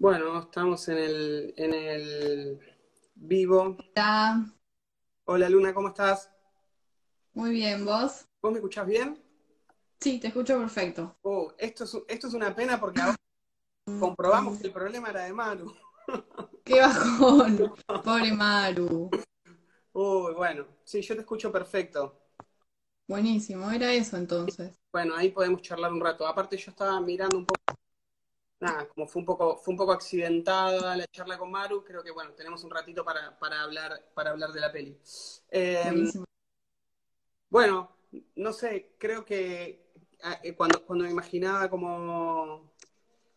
Bueno, estamos en el, en el vivo. Hola, Hola Luna, ¿cómo estás? muy bien, ¿vos? ¿Vos me escuchás bien? Sí, te escucho perfecto. Oh, esto es, esto es una pena porque ahora comprobamos que el problema era de Maru. ¡Qué bajón! Pobre Maru. Uy, bueno, sí, yo te escucho perfecto. Buenísimo, era eso entonces. Bueno, ahí podemos charlar un rato. Aparte yo estaba mirando un poco, nada, como fue un poco, fue un poco accidentada la charla con Maru, creo que bueno, tenemos un ratito para, para hablar, para hablar de la peli. Eh, Buenísimo. Bueno, no sé, creo que ah, eh, cuando, cuando me imaginaba como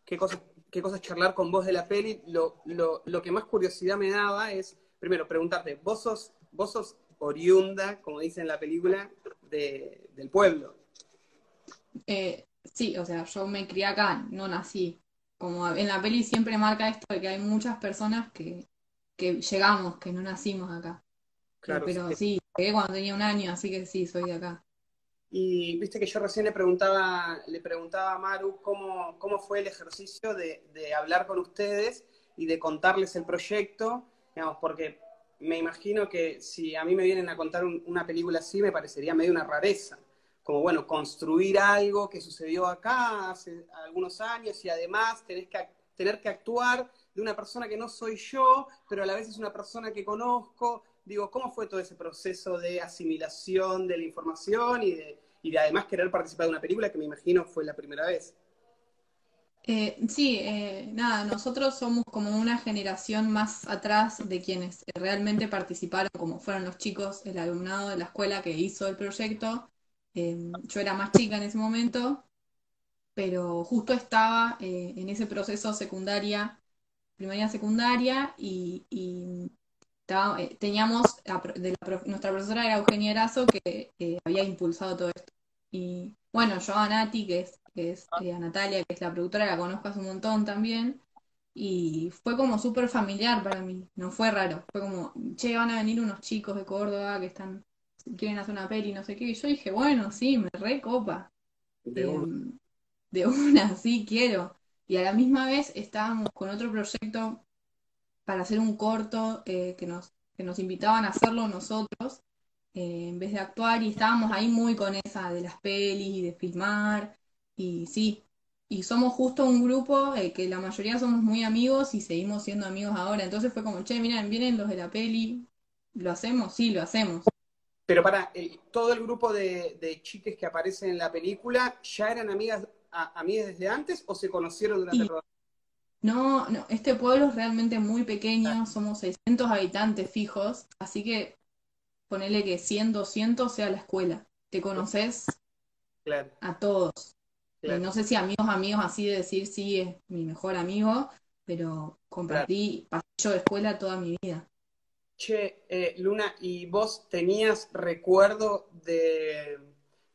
qué cosas, qué cosas charlar con vos de la peli, lo, lo, lo que más curiosidad me daba es, primero, preguntarte, vos sos, vos sos oriunda, como dice en la película, de, del pueblo. Eh, sí, o sea, yo me crié acá, no nací. Como en la peli siempre marca esto de que hay muchas personas que, que llegamos, que no nacimos acá. Claro, pero sí. sí, llegué cuando tenía un año, así que sí, soy de acá. Y viste que yo recién le preguntaba, le preguntaba a Maru cómo, cómo fue el ejercicio de, de hablar con ustedes y de contarles el proyecto, digamos, porque me imagino que si a mí me vienen a contar un- una película así, me parecería medio una rareza. Como, bueno, construir algo que sucedió acá hace algunos años y además tenés que, tener que actuar de una persona que no soy yo, pero a la vez es una persona que conozco. Digo, ¿cómo fue todo ese proceso de asimilación de la información y de, y de además querer participar de una película que me imagino fue la primera vez? Eh, sí, eh, nada, nosotros somos como una generación más atrás de quienes realmente participaron, como fueron los chicos, el alumnado de la escuela que hizo el proyecto. Eh, yo era más chica en ese momento, pero justo estaba eh, en ese proceso secundaria, primaria secundaria, y, y estaba- eh, teníamos, a pro- de la prof- nuestra profesora era Eugenia Erazo, que eh, había impulsado todo esto. Y bueno, yo a Nati, que es, que es eh, a Natalia, que es la productora, la conozco hace un montón también. Y fue como súper familiar para mí, no fue raro. Fue como, che, van a venir unos chicos de Córdoba que están, quieren hacer una peli, no sé qué. Y yo dije, bueno, sí, me recopa. De un- Em, de una, sí, quiero. Y a la misma vez estábamos con otro proyecto para hacer un corto eh, que nos, que nos invitaban a hacerlo nosotros eh, en vez de actuar y estábamos ahí muy con esa de las pelis y de filmar y sí, y somos justo un grupo eh, que la mayoría somos muy amigos y seguimos siendo amigos ahora, entonces fue como, che, miren, vienen los de la peli, ¿lo hacemos? Sí, lo hacemos. Pero para, el- todo el grupo de, de chiques que aparecen en la película, ¿ya eran amigas, a- amigas desde antes o se conocieron durante el rodaje? no, no, este pueblo es realmente muy pequeño, somos 600 habitantes fijos, así que ponele que 100, 200 sea la escuela, te conoces Claro, a todos. Claro, no sé si amigos, amigos, así de decir sí es mi mejor amigo, pero claro. compartí pasillo de escuela toda mi vida. Che, eh, Luna, ¿y vos tenías recuerdo de,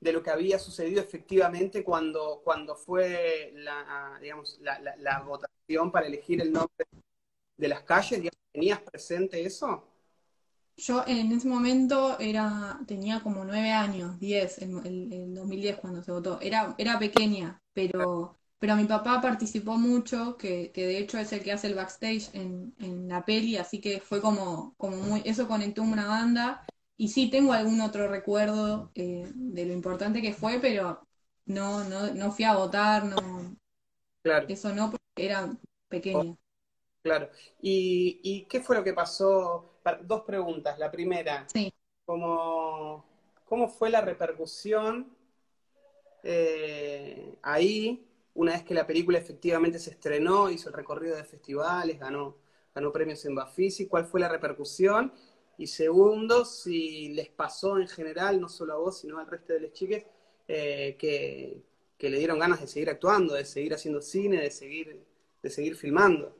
de lo que había sucedido efectivamente cuando, cuando fue la, digamos, la, la- votación para elegir el nombre de las calles? ¿Tenías presente eso? Yo en ese momento era, tenía como nueve años, diez, en el, el 2010 cuando se votó. Era, era pequeña, pero, pero mi papá participó mucho, que, que de hecho es el que hace el backstage en, en la peli, así que fue como, como muy, eso conectó una banda. Y sí, tengo algún otro recuerdo eh, de lo importante que fue, pero no, no, no fui a votar, no, Claro, eso no, porque era oh, pequeña. claro. ¿Y, y qué fue lo que pasó? Pa- Dos preguntas. La primera, Sí. ¿cómo, cómo fue la repercusión eh, ahí, una vez que la película efectivamente se estrenó, hizo el recorrido de festivales, ganó, ganó premios en Bafisi, ¿cuál fue la repercusión? Y segundo, si les pasó en general, no solo a vos, sino al resto de las chiques, eh, que, que le dieron ganas de seguir actuando, de seguir haciendo cine, de seguir, de seguir filmando.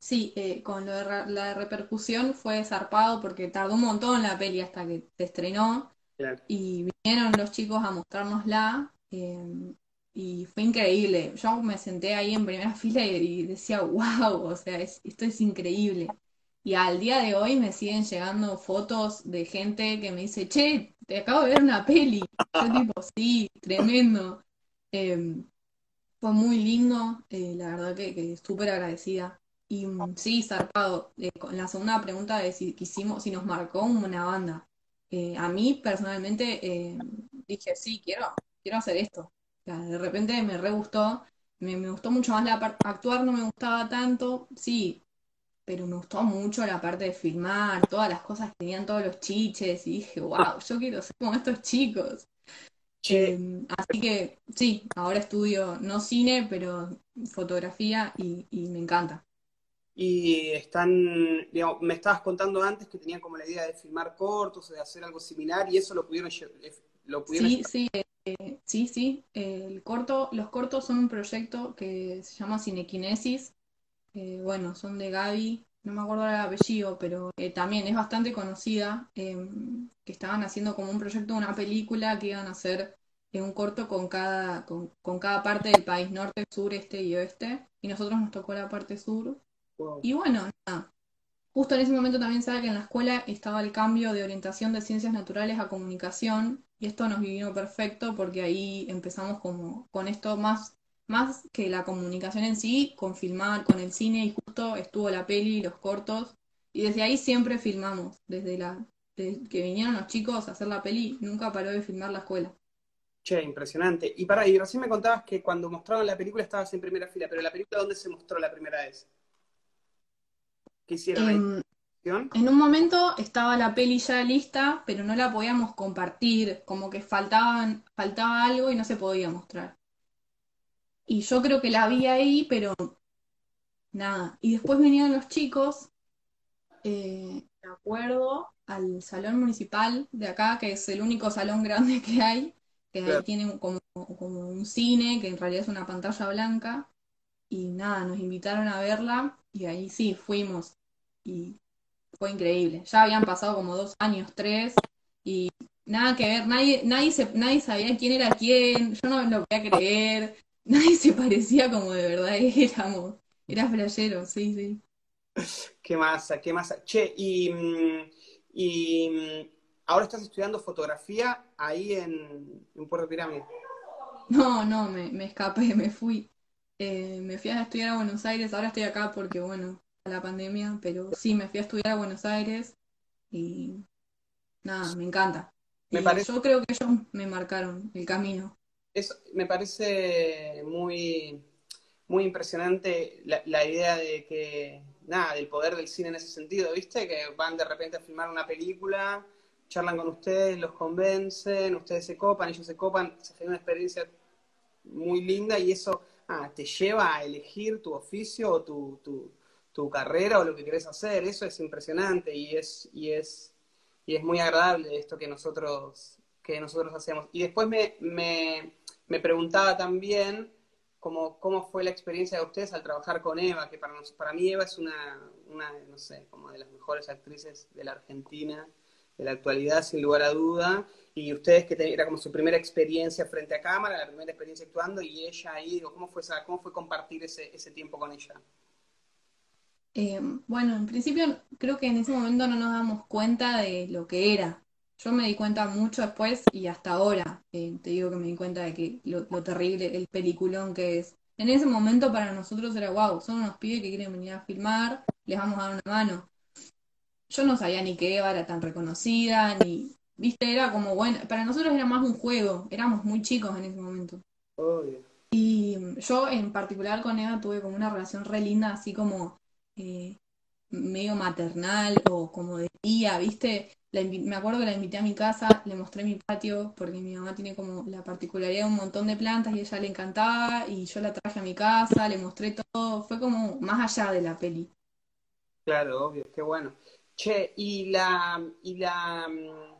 Sí, eh, con lo de la repercusión fue zarpado porque tardó un montón la peli hasta que se estrenó Claro, y vinieron los chicos a mostrárnosla eh, y fue increíble. Yo me senté ahí en primera fila y, decía, wow, o sea, es- esto es increíble. Y al día de hoy me siguen llegando fotos de gente que me dice, che, te acabo de ver una peli. Yo tipo, sí, tremendo. Eh, Fue muy lindo, eh, la verdad que, que súper agradecida. Y mm, sí, zarpado. Eh, con la segunda pregunta de si quisimos, si nos marcó una banda. Eh, a mí personalmente dije, sí, quiero, quiero hacer esto. De repente me re gustó, me, me gustó mucho más la parte, actuar no me gustaba tanto, sí, pero me gustó mucho la parte de filmar, todas las cosas que tenían todos los chiches, y dije, wow, yo quiero ser como estos chicos. Eh, así que sí, ahora estudio no cine, pero fotografía y, y me encanta. y están, digamos, me estabas contando antes que tenían como la idea de filmar cortos o de hacer algo similar y eso lo pudieron, lle- lo pudieron Sí, llevar. sí, eh, sí, sí. El corto, los cortos son un proyecto que se llama Cinequinesis. Eh, bueno, son de Gaby, no me acuerdo el apellido, pero eh, también es bastante conocida. que estaban haciendo como un proyecto de una película que iban a hacer un corto con cada, con, con cada parte del país, norte, sur, este y oeste. Y nosotros nos tocó la parte sur. Wow. Y bueno, nada. Justo en ese momento también sabe que en la escuela estaba el cambio de orientación de ciencias naturales a comunicación y esto nos vino perfecto porque ahí empezamos como con esto más, más que la comunicación en sí, con filmar, con el cine y justo estuvo la peli, los cortos y desde ahí siempre filmamos, desde la, desde que vinieron los chicos a hacer la peli, nunca paró de filmar la escuela. Che, impresionante. Y para, y recién me contabas que cuando mostraron la película estabas en primera fila, pero la película ¿dónde se mostró la primera vez? ¿Qué hicieron ahí? ¿Acción? en un momento estaba la peli ya lista, pero no la podíamos compartir, como que faltaban, faltaba algo y no se podía mostrar. Y yo creo que la vi ahí, pero nada. Y después vinieron los chicos, eh, de acuerdo, al salón municipal de acá, que es el único salón grande que hay, que ahí tiene como, como un cine, que en realidad es una pantalla blanca. Y nada, nos invitaron a verla y ahí sí, fuimos. Y fue increíble. Ya habían pasado como dos años, tres, y nada que ver, nadie, nadie, se, nadie sabía quién era quién, yo no lo podía creer, nadie se parecía como de verdad éramos. Era flashero, sí, sí. Qué masa, qué masa. Che, y, mm, y mm, ahora estás estudiando fotografía ahí en, en Puerto Pirámide. No, no, me, me escapé, me fui. Eh, me fui a estudiar a Buenos Aires, ahora estoy acá porque, bueno, la pandemia, pero sí, me fui a estudiar a Buenos Aires y nada, me encanta. Me Y parece, yo creo que ellos me marcaron el camino. eso, me parece muy, muy impresionante la, la idea de que, nada, del poder del cine en ese sentido, ¿viste? Que van de repente a filmar una película, charlan con ustedes, los convencen, ustedes se copan, ellos se copan, se genera una experiencia muy linda y eso ah, te lleva a elegir tu oficio o tu, tu, tu carrera o lo que querés hacer. Eso es impresionante y es, y es, y es muy agradable esto que nosotros, que nosotros hacemos. Y después me, me, me preguntaba también cómo, cómo fue la experiencia de ustedes al trabajar con Eva, que para, nos- para mí Eva es una, una, no sé, como de las mejores actrices de la Argentina, de la actualidad, sin lugar a duda. Y ustedes que era como su primera experiencia frente a cámara, la primera experiencia actuando, y ella ahí, digo, ¿cómo fue, cómo fue compartir ese, ese tiempo con ella? Eh, bueno, en principio creo que en ese momento no nos damos cuenta de lo que era. Yo me di cuenta mucho después y hasta ahora eh, te digo que me di cuenta de que lo, lo terrible, el peliculón que es. En ese momento para nosotros era wow, son unos pibes que quieren venir a filmar, les vamos a dar una mano. Yo no sabía ni que Eva era tan reconocida, ni, viste, era como bueno, para nosotros era más un juego, éramos muy chicos en ese momento. Obvio. Y yo en particular con Eva tuve como una relación re linda, así como eh, medio maternal o como de tía, ¿viste? La me acuerdo que la invité a mi casa, le mostré mi patio, porque mi mamá tiene como la particularidad de un montón de plantas y a ella le encantaba, y yo la traje a mi casa, le mostré todo, fue como más allá de la peli. Claro, obvio, qué bueno. Che, y la, y la, mm,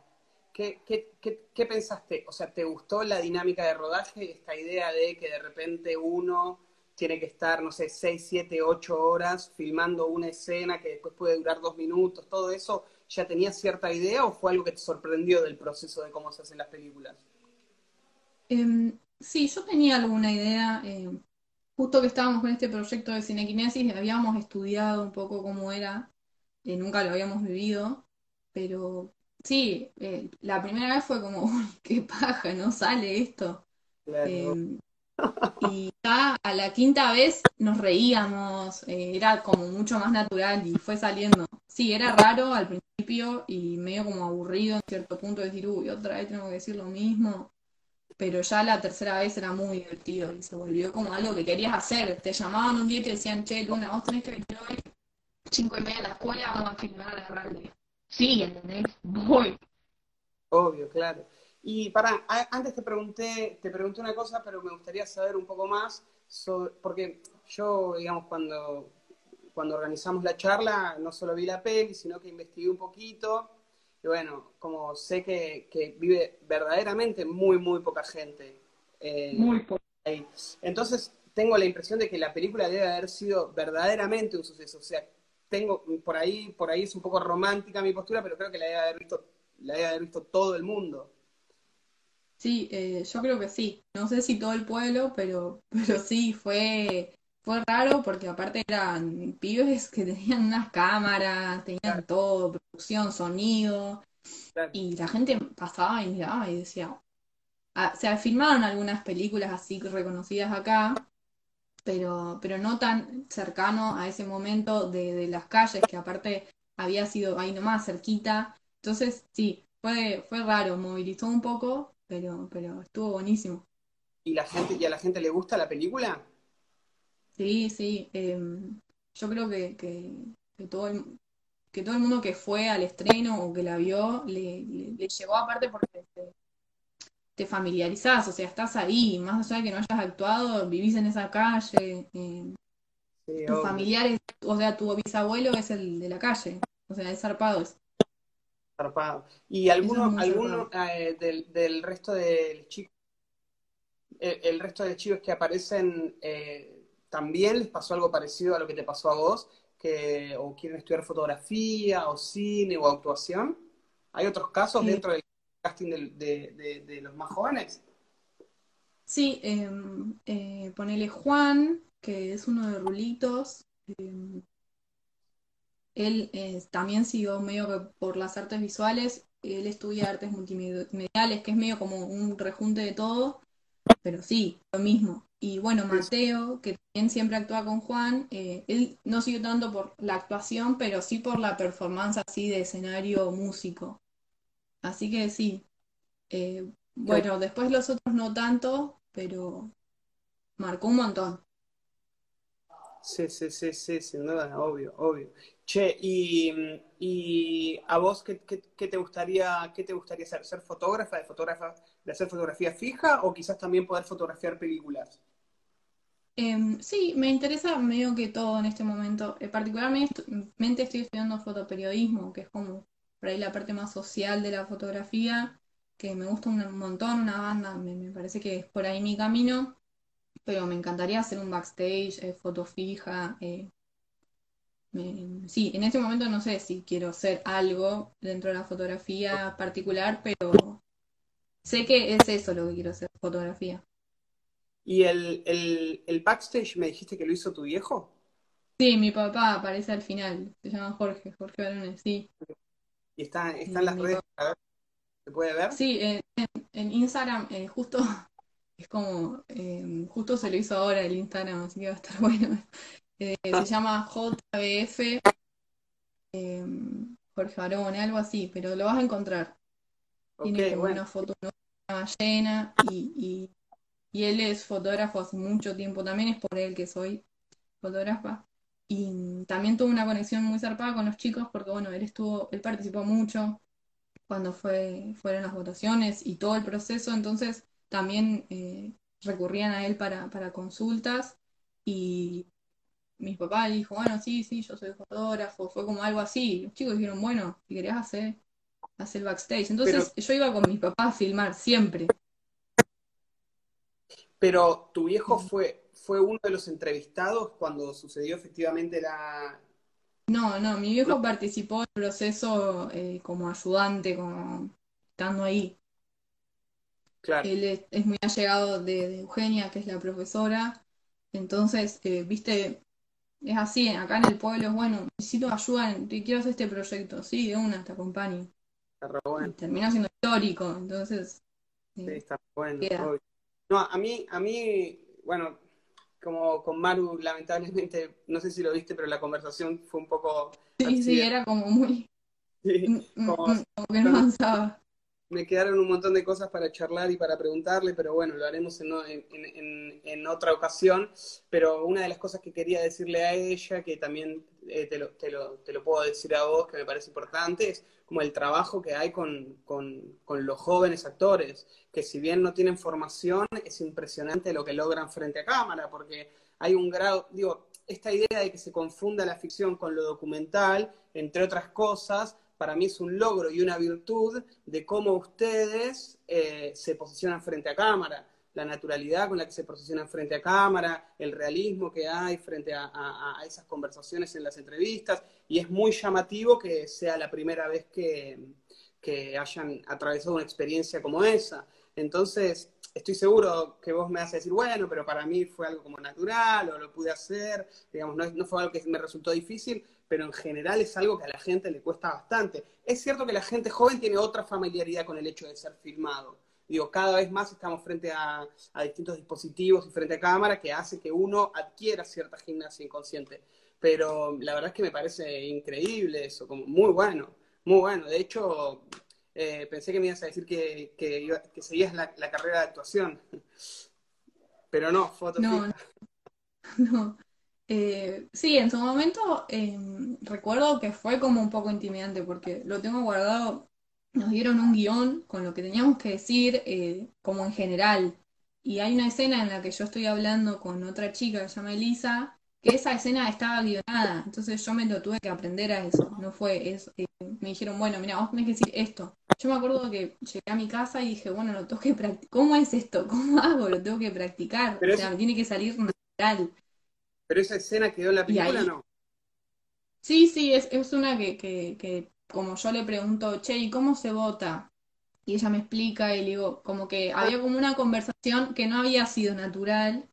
¿qué, qué, qué, pensaste? O sea, ¿te gustó la dinámica de rodaje? Esta idea de que de repente uno tiene que estar, no sé, seis, siete, ocho horas filmando una escena que después puede durar dos minutos, todo eso, ¿ya tenías cierta idea o fue algo que te sorprendió del proceso de cómo se hacen las películas? Em, sí, yo tenía alguna idea, em, justo que estábamos con este proyecto de cinequinesis, habíamos estudiado un poco cómo era, eh, nunca lo habíamos vivido, pero sí, eh, la primera vez fue como, uy, qué paja, no sale esto. Claro, Em, Y ya a la quinta vez nos reíamos, eh, era como mucho más natural y fue saliendo. Sí, era raro al principio y medio como aburrido en cierto punto decir, uy, otra vez tengo que decir lo mismo. Pero ya la tercera vez era muy divertido y se volvió como algo que querías hacer. Te llamaban un día y te decían, che, Luna, vos tenés que venir hoy, cinco y media a la escuela, vamos a filmar la radio. Sí, ¿entendés? Voy. Obvio, claro. Y para, antes te pregunté, te pregunté una cosa, pero me gustaría saber un poco más, sobre, porque yo, digamos, cuando, cuando organizamos la charla, no solo vi la peli, sino que investigué un poquito. Y bueno, como sé que, que vive verdaderamente muy, muy poca gente. Eh, muy poca. Entonces, tengo la impresión de que la película debe haber sido verdaderamente un suceso. O sea, tengo, por ahí, por ahí es un poco romántica mi postura, pero creo que la debe haber visto, la debe haber visto todo el mundo. Sí, eh, yo creo que sí. No sé si todo el pueblo, pero, pero sí, fue, fue raro porque aparte eran pibes que tenían unas cámaras, tenían todo, producción, sonido, y la gente pasaba y miraba y decía, ah, se filmaron algunas películas así reconocidas acá, pero, pero no tan cercano a ese momento de, de las calles, que aparte había sido ahí nomás cerquita. Entonces, sí, fue, fue raro, movilizó un poco, pero, pero estuvo buenísimo. ¿Y la gente, y a la gente le gusta la película? Sí, sí. Em, yo creo que, que, todo el, que todo el mundo que fue al estreno o que la vio le, le, llegó aparte porque te, familiarizás, o sea, estás ahí, más allá de que no hayas actuado, vivís en esa calle. Eh, tus familiares, o sea, tu bisabuelo es el de la calle, o sea, es zarpado. ¿Y alguno, alguno eh, del, resto de chicos, el, resto de chicos que aparecen, eh, también les pasó algo parecido a lo que te pasó a vos? Que o quieren estudiar fotografía, o cine, o actuación. ¿Hay otros casos dentro del casting de, los más jóvenes? Sí, em, eh, ponele Juan, que es uno de Rulitos. Em, él eh, también siguió medio por las artes visuales, él estudia artes multimediales, que es medio como un rejunte de todo, pero sí, lo mismo. Y bueno, Mateo, que también siempre actúa con Juan, eh, él no siguió tanto por la actuación, pero sí por la performance así de escenario músico. Así que sí. Eh, bueno, después los otros no tanto, pero marcó un montón. Sí, sí, sí, sí, sin duda, obvio, obvio. Che, y, a vos qué, te gustaría, qué te gustaría hacer? ¿Ser fotógrafa de fotógrafa, de hacer fotografía fija o quizás también poder fotografiar películas? Em, sí, me interesa medio que todo en este momento. Eh, particularmente estoy estudiando fotoperiodismo, que es como por ahí la parte más social de la fotografía, que me gusta un montón, una banda, me, parece que es por ahí mi camino, pero me encantaría hacer un backstage, eh, foto fija, eh, sí, en este momento no sé si quiero hacer algo dentro de la fotografía particular, pero sé que es eso lo que quiero hacer, fotografía. ¿Y el, el, backstage me dijiste que lo hizo tu viejo? Sí, mi papá aparece al final, se llama Jorge, Jorge Barones, sí. ¿Y está, está en las redes? ¿Se puede ver? Sí, en, Instagram, eh, justo, es como, eh, justo se lo hizo ahora el Instagram, así que va a estar bueno. Eh, se llama JBF em, Jorge Barone, algo así, pero lo vas a encontrar. Tiene como una foto una llena y, y, él es fotógrafo hace mucho tiempo, también es por él que soy fotógrafa. Y también tuvo una conexión muy zarpada con los chicos porque, bueno, él estuvo, él participó mucho cuando fue, fueron las votaciones y todo el proceso, entonces también eh, recurrían a él para, para consultas y mis papás dijo, bueno, sí, sí, yo soy fotógrafo, fue como algo así. Los chicos dijeron, bueno, si querías hacer, hacer backstage. Entonces yo iba con mis papás a filmar siempre. Pero tu viejo fue, fue uno de los entrevistados cuando sucedió efectivamente la... No, no, mi viejo participó en el proceso eh, como ayudante, como estando ahí. Claro. Él es, muy allegado de, Eugenia, que es la profesora. Entonces, eh, viste, es así, acá en el pueblo es bueno, necesito ayuda, quiero hacer este proyecto, sí, de una, te acompaño. Está bueno. termina siendo histórico, entonces. sí, está bueno. No, a mí, a mí bueno, como con Maru, lamentablemente, no sé si lo viste, pero la conversación fue un poco... Sí, sí, era como muy... Sí, como, que no avanzaba me quedaron un montón de cosas para charlar y para preguntarle, pero bueno, lo haremos en, otra ocasión. Pero una de las cosas que quería decirle a ella, que también eh, te, lo, te, lo, te, lo, puedo decir a vos, que me parece importante, es como el trabajo que hay con, con, con los jóvenes actores, que si bien no tienen formación, es impresionante lo que logran frente a cámara, porque hay un grado, digo, esta idea de que se confunda la ficción con lo documental, entre otras cosas, para mí es un logro y una virtud de cómo ustedes eh, se posicionan frente a cámara, la naturalidad con la que se posicionan frente a cámara, el realismo que hay frente a, esas conversaciones en las entrevistas, y es muy llamativo que sea la primera vez que, que hayan atravesado una experiencia como esa. Entonces, estoy seguro que vos me a decir, bueno, pero para mí fue algo como natural o lo pude hacer, digamos, no, no fue algo que me resultó difícil, pero en general es algo que a la gente le cuesta bastante. Es cierto que la gente joven tiene otra familiaridad con el hecho de ser filmado. Digo, cada vez más estamos frente a, distintos dispositivos y frente a cámara que hace que uno adquiera cierta gimnasia inconsciente. Pero la verdad es que me parece increíble eso, como muy bueno, muy bueno. De hecho, eh, pensé que me ibas a decir que, que, seguías la, carrera de actuación. Pero no, fotos. No, no. Eh, sí, en su momento em, recuerdo que fue como un poco intimidante porque lo tengo guardado, nos dieron un guion con lo que teníamos que decir eh, como en general. Y hay una escena en la que yo estoy hablando con otra chica que se llama Elisa, que esa escena estaba guionada, entonces yo me lo tuve que aprender a eso, no fue eso. Eh, me dijeron, bueno, mira, vos tenés que decir esto. Yo me acuerdo que llegué a mi casa y dije, bueno, lo tengo que practicar. ¿Cómo es esto? ¿Cómo hago? Lo tengo que practicar. o sea, me tiene que salir natural. Pero esa escena quedó en la película, ¿no? Sí, sí, es, es una que, que, que, como yo le pregunto, che, ¿y cómo se vota? Y ella me explica y le digo, como que ah. había como una conversación que no había sido natural.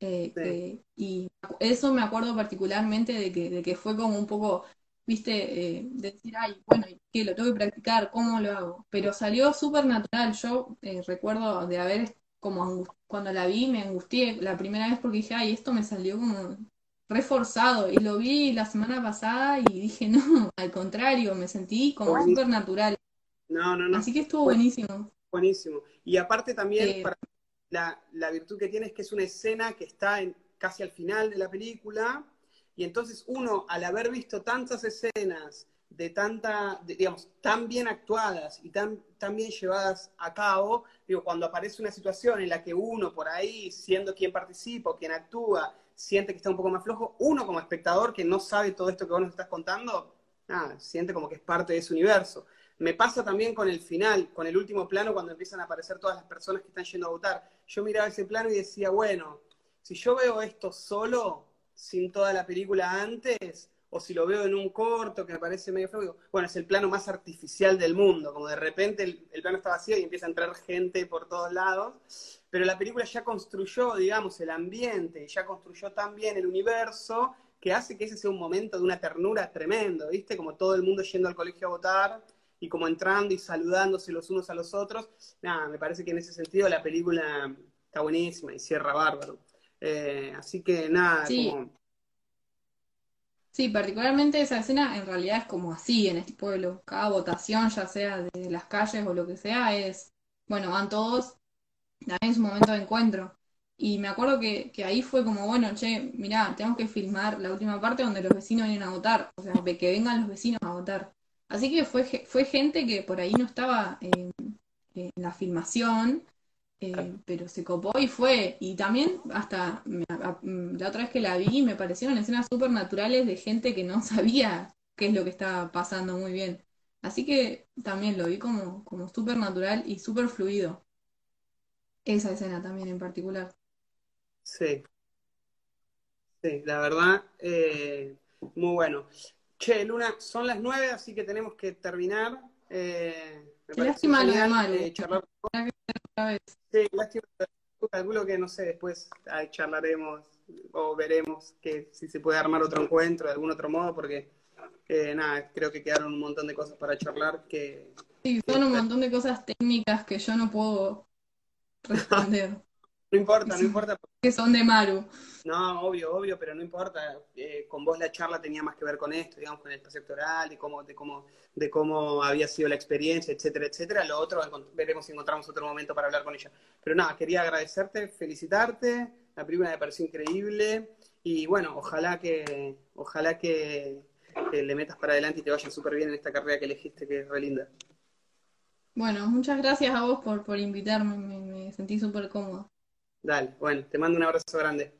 Eh, y eso me acuerdo particularmente de que, de que fue como un poco, viste, eh, decir, ay, bueno, ¿qué? Lo tengo que practicar, ¿cómo lo hago? Pero salió súper natural. Yo eh, recuerdo de haber como cuando la vi me angustié la primera vez porque dije, ay, esto me salió como reforzado. Y lo vi la semana pasada y dije, no, al contrario, me sentí como súper natural. No, no, no. Así que estuvo buenísimo. Buenísimo. Y aparte también, eh, la, la, virtud que tiene es que es una escena que está en, casi al final de la película. Y entonces uno, al haber visto tantas escenas de tanta, digamos, tan bien actuadas y tan, tan bien llevadas a cabo, digo, cuando aparece una situación en la que uno por ahí, siendo quien participa o quien actúa, siente que está un poco más flojo, uno como espectador que no sabe todo esto que vos nos estás contando, nada, siente como que es parte de ese universo. Me pasa también con el final, con el último plano, cuando empiezan a aparecer todas las personas que están yendo a votar. Yo miraba ese plano y decía, bueno, si yo veo esto solo, sin toda la película antes, o si lo veo en un corto que me parece medio feo, bueno, es el plano más artificial del mundo, como de repente el, plano está vacío y empieza a entrar gente por todos lados, pero la película ya construyó, digamos, el ambiente, ya construyó también el universo, que hace que ese sea un momento de una ternura tremendo, ¿viste? Como todo el mundo yendo al colegio a votar y como entrando y saludándose los unos a los otros. Nada, me parece que en ese sentido la película está buenísima y cierra bárbaro. Eh, así que nada, como Sí, particularmente esa escena en realidad es como así en este pueblo. Cada votación, ya sea de las calles o lo que sea, es, bueno, van todos, también es un momento de encuentro. Y me acuerdo que, que ahí fue como, bueno, che, mirá, tenemos que filmar la última parte donde los vecinos vienen a votar, o sea, que vengan los vecinos a votar. Así que fue, fue gente que por ahí no estaba en la filmación, eh, pero se copó y fue. Y también, hasta la otra vez que la vi, me parecieron escenas súper naturales de gente que no sabía qué es lo que estaba pasando muy bien. Así que también lo vi como, como súper natural y súper fluido. Esa escena también en particular. Sí. Sí, la verdad, eh, muy bueno. Che, Luna, son las nueve, así que tenemos que terminar. Eh, me lástima lo de Sí, lástima. Calculo que, no sé, después charlaremos o veremos que si se puede armar otro encuentro de algún otro modo, porque eh, nada, creo que quedaron un montón de cosas para charlar que... Sí, son un montón de cosas técnicas que yo no puedo responder. No importa, no importa. Que son de Maru. No, obvio, obvio, pero no importa. Eh, con vos la charla tenía más que ver con esto, digamos, con el proyecto oral, de cómo, de cómo, de cómo había sido la experiencia, etcétera, etcétera. Lo otro veremos si encontramos otro momento para hablar con ella. Pero nada, quería agradecerte, felicitarte. La película me pareció increíble. Y bueno, ojalá que, ojalá que, le metas para adelante y te vaya súper bien en esta carrera que elegiste, que es re linda. Bueno, muchas gracias a vos por, por invitarme, me, me sentí súper cómodo. Dale, bueno, te mando un abrazo grande.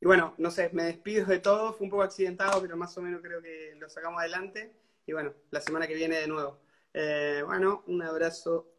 Y bueno, no sé, me despido de todo, fue un poco accidentado, pero más o menos creo que lo sacamos adelante. Y bueno, la semana que viene de nuevo. Eh, bueno, un abrazo